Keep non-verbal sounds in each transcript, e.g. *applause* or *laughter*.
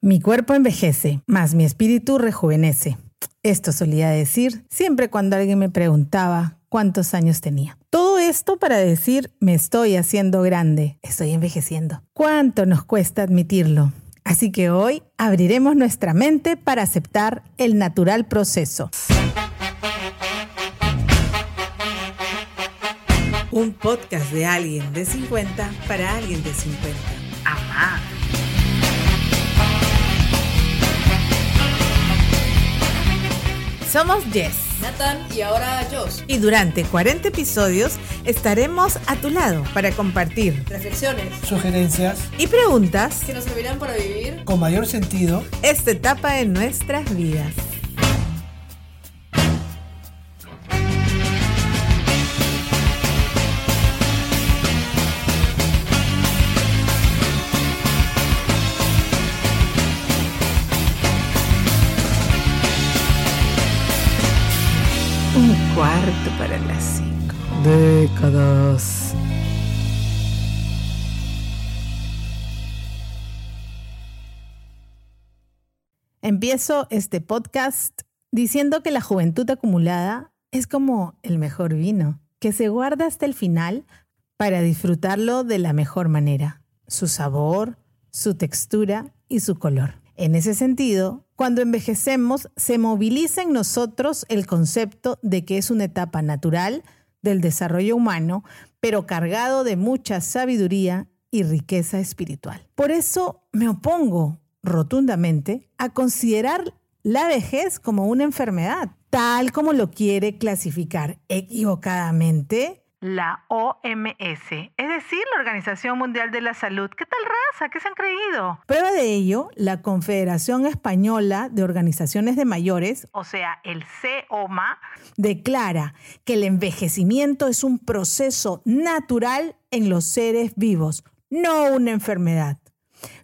Mi cuerpo envejece, más mi espíritu rejuvenece. Esto solía decir siempre cuando alguien me preguntaba cuántos años tenía. Todo esto para decir me estoy haciendo grande, estoy envejeciendo. ¿Cuánto nos cuesta admitirlo? Así que hoy abriremos nuestra mente para aceptar el natural proceso. Un podcast de alguien de 50 para alguien de 50. Amá. Somos Jess. Nathan y ahora Josh. Y durante 40 episodios estaremos a tu lado para compartir Reflexiones sugerencias y preguntas que nos servirán para vivir con mayor sentido. esta etapa en nuestras vidas. Un cuarto para las cinco. Décadas. Empiezo este podcast diciendo que la juventud acumulada es como el mejor vino, que se guarda hasta el final para disfrutarlo de la mejor manera, su sabor, su textura y su color. En ese sentido, cuando envejecemos, se moviliza en nosotros el concepto de que es una etapa natural del desarrollo humano, pero cargado de mucha sabiduría y riqueza espiritual. Por eso me opongo rotundamente a considerar la vejez como una enfermedad, tal como lo quiere clasificar equivocadamente la OMS, es decir, la Organización Mundial de la Salud. ¿Qué tal raza? ¿Qué se han creído? Prueba de ello, la Confederación Española de Organizaciones de Mayores, o sea, el COMA, declara que el envejecimiento es un proceso natural en los seres vivos, no una enfermedad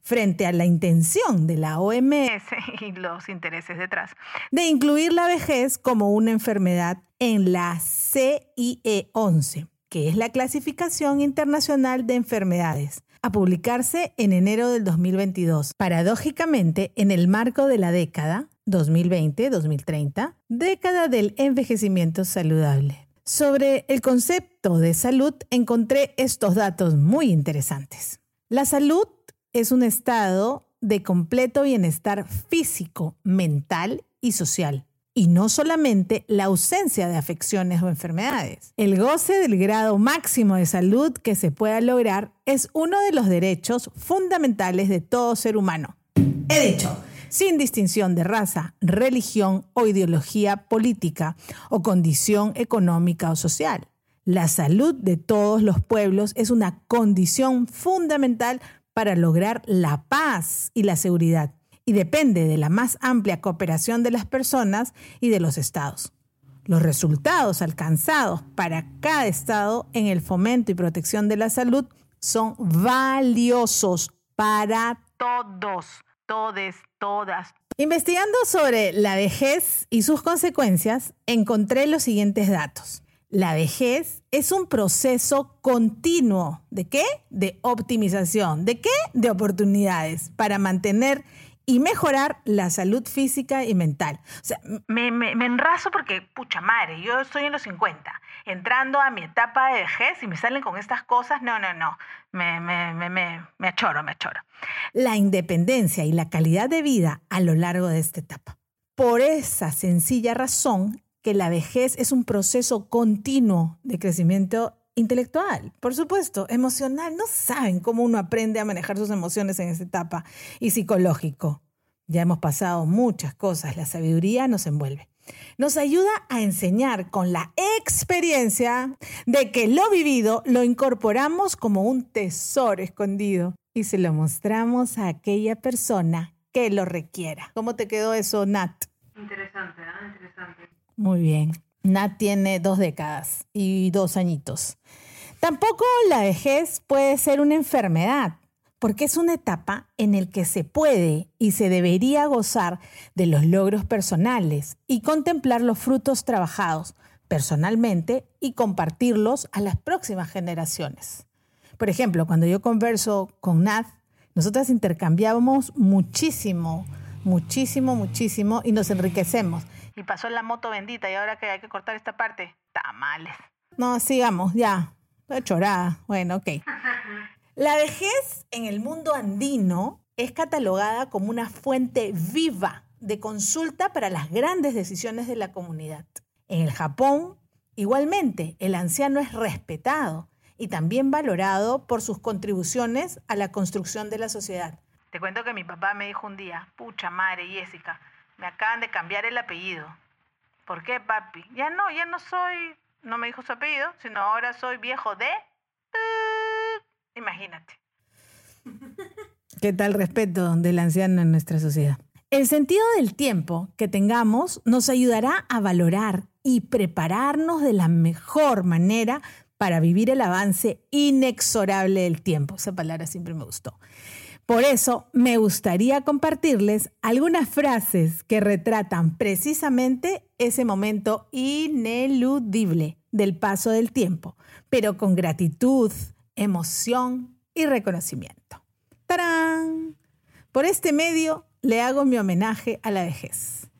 frente a la intención de la OMS *laughs* y los intereses detrás de incluir la vejez como una enfermedad en la CIE 11, que es la clasificación internacional de enfermedades, a publicarse en enero del 2022, paradójicamente en el marco de la década 2020-2030, década del envejecimiento saludable. Sobre el concepto de salud encontré estos datos muy interesantes. La salud es un estado de completo bienestar físico, mental y social. Y no solamente la ausencia de afecciones o enfermedades. El goce del grado máximo de salud que se pueda lograr es uno de los derechos fundamentales de todo ser humano. He dicho, sin distinción de raza, religión o ideología política o condición económica o social. La salud de todos los pueblos es una condición fundamental para lograr la paz y la seguridad y depende de la más amplia cooperación de las personas y de los estados. Los resultados alcanzados para cada estado en el fomento y protección de la salud son valiosos para todos, todes, todas. Investigando sobre la vejez y sus consecuencias, encontré los siguientes datos. La vejez es un proceso continuo. ¿De qué? De optimización. ¿De qué? De oportunidades para mantener y mejorar la salud física y mental. O sea, me, me, enrazo porque, pucha madre, yo estoy en los 50, entrando a mi etapa de vejez y me salen con estas cosas, no, no, no, me, me achoro, me achoro. La independencia y la calidad de vida a lo largo de esta etapa. Por esa sencilla razón que la vejez es un proceso continuo de crecimiento intelectual, por supuesto, emocional. No saben cómo uno aprende a manejar sus emociones en esta etapa y psicológico. Ya hemos pasado muchas cosas, la sabiduría nos envuelve. Nos ayuda a enseñar con la experiencia de que lo vivido lo incorporamos como un tesoro escondido y se lo mostramos a aquella persona que lo requiera. ¿Cómo te quedó eso, Nat? Interesante, ¿eh? Muy bien. Nat tiene dos décadas y dos añitos. Tampoco la vejez puede ser una enfermedad, porque es una etapa en la que se puede y se debería gozar de los logros personales y contemplar los frutos trabajados personalmente y compartirlos a las próximas generaciones. Por ejemplo, cuando yo converso con Nat, Nosotras intercambiábamos muchísimo, muchísimo, muchísimo y nos enriquecemos. Y pasó la moto bendita y ahora que hay que cortar esta parte, tamales. No, sigamos, ya. Estoy chorada. Bueno, ok. La vejez en el mundo andino es catalogada como una fuente viva de consulta para las grandes decisiones de la comunidad. En el Japón, igualmente, el anciano es respetado y también valorado por sus contribuciones a la construcción de la sociedad. Te cuento que mi papá me dijo un día, pucha madre Jessica, me acaban de cambiar el apellido. ¿Por qué, papi? Ya no, ya no soy, no me dijo su apellido, sino ahora soy viejo de... Imagínate. *laughs* ¿Qué tal respeto del anciano en nuestra sociedad? El sentido del tiempo que tengamos nos ayudará a valorar y prepararnos de la mejor manera para vivir el avance inexorable del tiempo. Esa palabra siempre me gustó. Por eso me gustaría compartirles algunas frases que retratan precisamente ese momento ineludible del paso del tiempo, pero con gratitud, emoción y reconocimiento. ¡Tarán! Por este medio le hago mi homenaje a la vejez.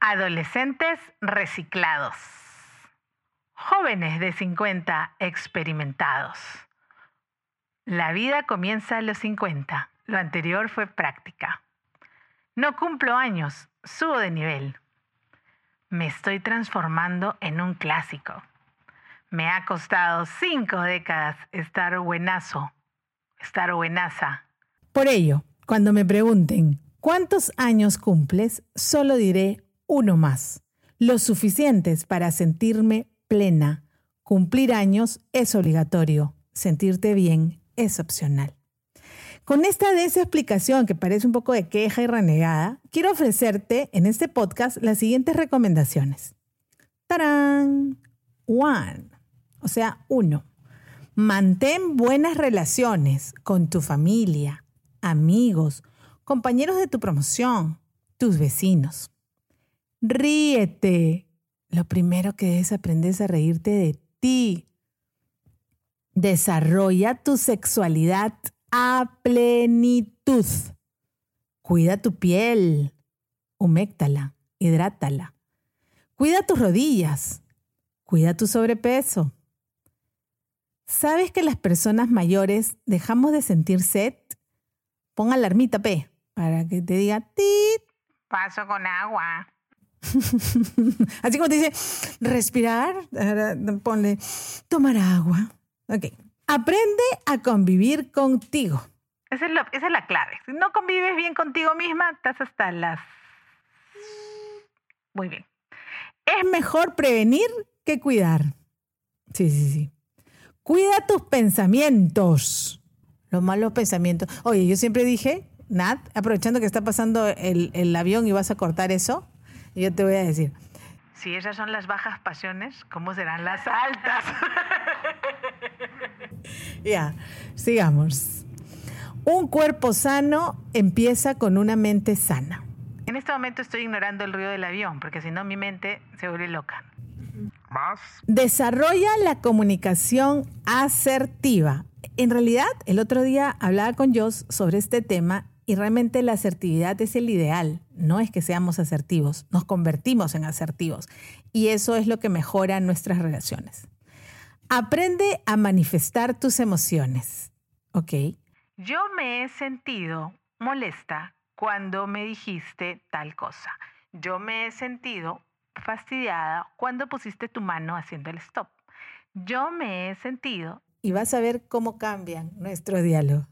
Adolescentes reciclados. Jóvenes de 50 experimentados. La vida comienza a los 50. Lo anterior fue práctica. No cumplo años, subo de nivel. Me estoy transformando en un clásico. Me ha costado cinco décadas estar buenazo, estar buenaza. Por ello, cuando me pregunten cuántos años cumples, solo diré uno más, los suficientes para sentirme plena. Cumplir años es obligatorio, sentirte bien es opcional. Con esta esa explicación que parece un poco de queja y renegada, quiero ofrecerte en este podcast las siguientes recomendaciones. ¡Tarán! One. O sea, uno. Mantén buenas relaciones con tu familia, amigos, compañeros de tu promoción, tus vecinos. Ríete. Lo primero que debes aprender es a reírte de ti. Desarrolla tu sexualidad a plenitud. Cuida tu piel. Huméctala, hidrátala. Cuida tus rodillas. Cuida tu sobrepeso. ¿Sabes que las personas mayores dejamos de sentir sed? Pon alarmita P para que te diga tit. Paso con agua. *laughs* Así como te dice, respirar, ponle, tomar agua. Ok. Aprende a convivir contigo. Esa es, la, esa es la clave. Si no convives bien contigo misma, estás hasta las... Muy bien. Es mejor prevenir que cuidar. Sí, sí, sí. Cuida tus pensamientos. Los malos pensamientos. Oye, yo siempre dije, Nat, aprovechando que está pasando el, el avión y vas a cortar eso, yo te voy a decir, si esas son las bajas pasiones, ¿cómo serán las altas? *laughs* ya, sigamos. Un cuerpo sano empieza con una mente sana. En este momento estoy ignorando el ruido del avión, porque si no mi mente se vuelve loca. Más. Desarrolla la comunicación asertiva. En realidad, el otro día hablaba con Joss sobre este tema y realmente la asertividad es el ideal. No es que seamos asertivos, nos convertimos en asertivos. Y eso es lo que mejora nuestras relaciones. Aprende a manifestar tus emociones. ¿Ok? Yo me he sentido molesta cuando me dijiste tal cosa. Yo me he sentido fastidiada cuando pusiste tu mano haciendo el stop. Yo me he sentido... Y vas a ver cómo cambian nuestro diálogo.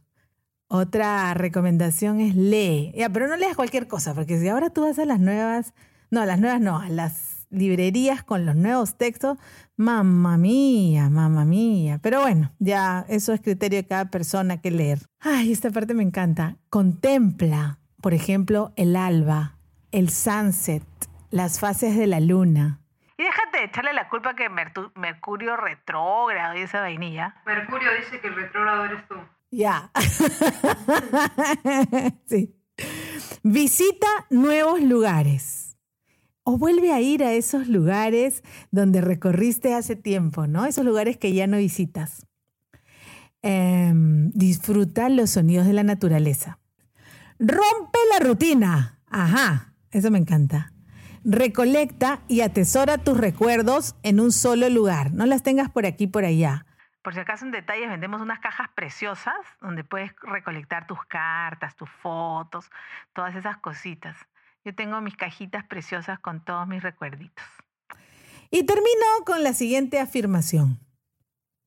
Otra recomendación es lee. Ya, pero no leas cualquier cosa, porque si ahora tú vas a las nuevas, no, a las nuevas no, a las librerías con los nuevos textos, mamá mía, mamá mía. Pero bueno, ya eso es criterio de cada persona que leer. Ay, esta parte me encanta. Contempla, por ejemplo, el alba, el sunset, las fases de la luna. Y déjate de echarle la culpa que Mercurio retrógrado y esa vainilla. Mercurio dice que el retrógrado eres tú. Ya. *laughs* sí. Visita nuevos lugares. O vuelve a ir a esos lugares donde recorriste hace tiempo, ¿no? Esos lugares que ya no visitas. Em, disfruta los sonidos de la naturaleza. Rompe la rutina. Ajá, eso me encanta. Recolecta y atesora tus recuerdos en un solo lugar. No las tengas por aquí por allá. Por si acaso en detalles vendemos unas cajas preciosas donde puedes recolectar tus cartas, tus fotos, todas esas cositas. Yo tengo mis cajitas preciosas con todos mis recuerditos. Y termino con la siguiente afirmación.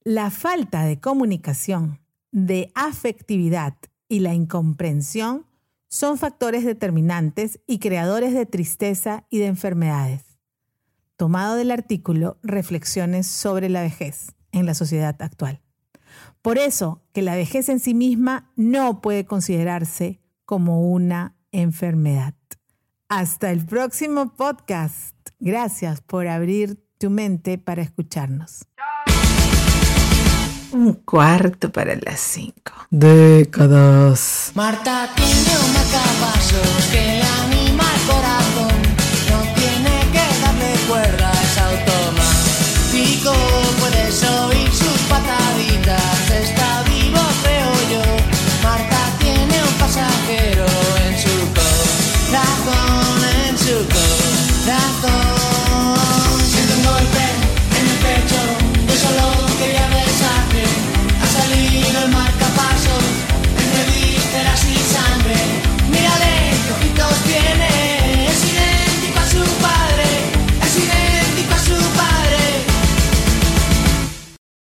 La falta de comunicación, de afectividad y la incomprensión son factores determinantes y creadores de tristeza y de enfermedades. Tomado del artículo Reflexiones sobre la vejez en la sociedad actual. Por eso que la vejez en sí misma no puede considerarse como una enfermedad. Hasta el próximo podcast. Gracias por abrir tu mente para escucharnos. Un cuarto para las cinco. Décadas. Marta tiene una caballo que anima el corazón.